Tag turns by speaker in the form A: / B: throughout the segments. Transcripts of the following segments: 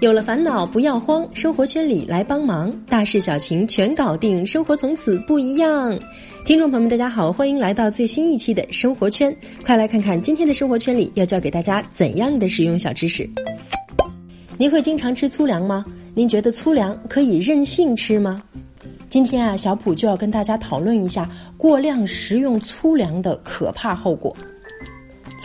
A: 有了烦恼不要慌，生活圈里来帮忙，大事小情全搞定，生活从此不一样。听众朋友们，大家好，欢迎来到最新一期的生活圈，快来看看今天的生活圈里要教给大家怎样的实用小知识。您会经常吃粗粮吗？您觉得粗粮可以任性吃吗？今天啊，小普就要跟大家讨论一下过量食用粗粮的可怕后果。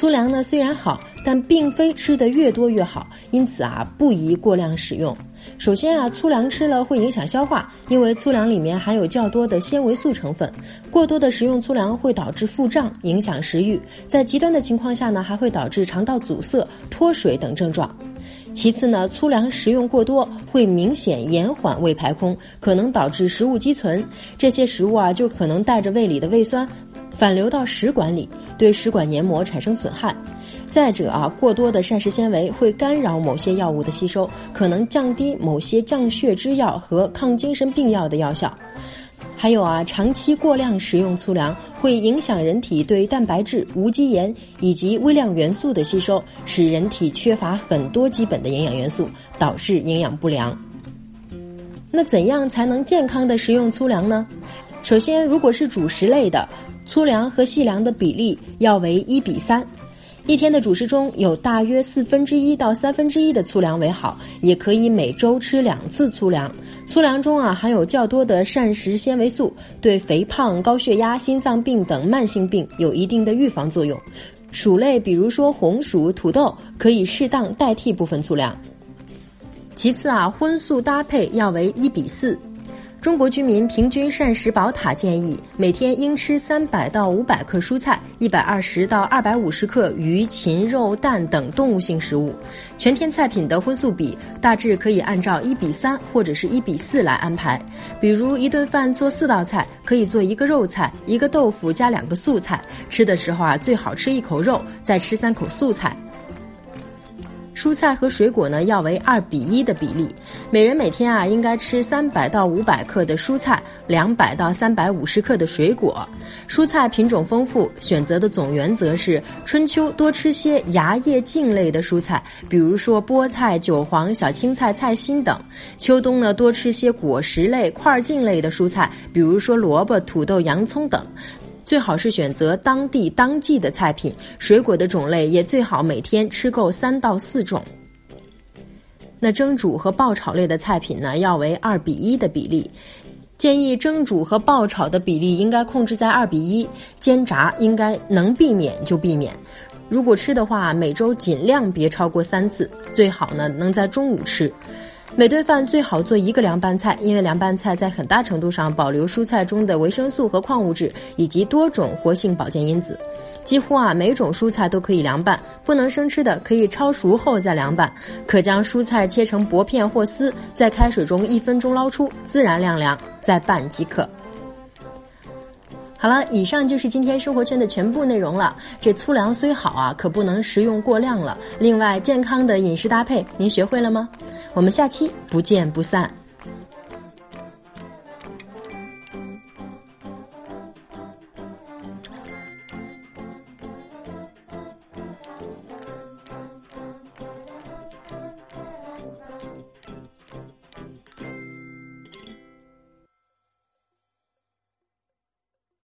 A: 粗粮呢虽然好，但并非吃得越多越好，因此啊不宜过量使用。首先啊，粗粮吃了会影响消化，因为粗粮里面含有较多的纤维素成分，过多的食用粗粮会导致腹胀，影响食欲，在极端的情况下呢，还会导致肠道阻塞、脱水等症状。其次呢，粗粮食用过多会明显延缓胃排空，可能导致食物积存，这些食物啊就可能带着胃里的胃酸。反流到食管里，对食管黏膜产生损害。再者啊，过多的膳食纤维会干扰某些药物的吸收，可能降低某些降血脂药和抗精神病药的药效。还有啊，长期过量食用粗粮会影响人体对蛋白质、无机盐以及微量元素的吸收，使人体缺乏很多基本的营养元素，导致营养不良。那怎样才能健康的食用粗粮呢？首先，如果是主食类的。粗粮和细粮的比例要为一比三，一天的主食中有大约四分之一到三分之一的粗粮为好，也可以每周吃两次粗粮。粗粮中啊含有较多的膳食纤维素，对肥胖、高血压、心脏病等慢性病有一定的预防作用。薯类，比如说红薯、土豆，可以适当代替部分粗粮。其次啊，荤素搭配要为一比四。中国居民平均膳食宝塔建议，每天应吃三百到五百克蔬菜，一百二十到二百五十克鱼、禽、肉、蛋等动物性食物。全天菜品的荤素比大致可以按照一比三或者是一比四来安排。比如一顿饭做四道菜，可以做一个肉菜，一个豆腐加两个素菜。吃的时候啊，最好吃一口肉，再吃三口素菜。蔬菜和水果呢要为二比一的比例，每人每天啊应该吃三百到五百克的蔬菜，两百到三百五十克的水果。蔬菜品种丰富，选择的总原则是春秋多吃些芽叶茎类的蔬菜，比如说菠菜、韭黄、小青菜、菜心等；秋冬呢多吃些果实类、块茎类的蔬菜，比如说萝卜、土豆、洋葱等。最好是选择当地当季的菜品，水果的种类也最好每天吃够三到四种。那蒸煮和爆炒类的菜品呢，要为二比一的比例，建议蒸煮和爆炒的比例应该控制在二比一，煎炸应该能避免就避免。如果吃的话，每周尽量别超过三次，最好呢能在中午吃。每顿饭最好做一个凉拌菜，因为凉拌菜在很大程度上保留蔬菜中的维生素和矿物质，以及多种活性保健因子。几乎啊每种蔬菜都可以凉拌，不能生吃的可以焯熟后再凉拌。可将蔬菜切成薄片或丝，在开水中一分钟捞出，自然晾凉，再拌即可。好了，以上就是今天生活圈的全部内容了。这粗粮虽好啊，可不能食用过量了。另外，健康的饮食搭配，您学会了吗？我们下期不见不散。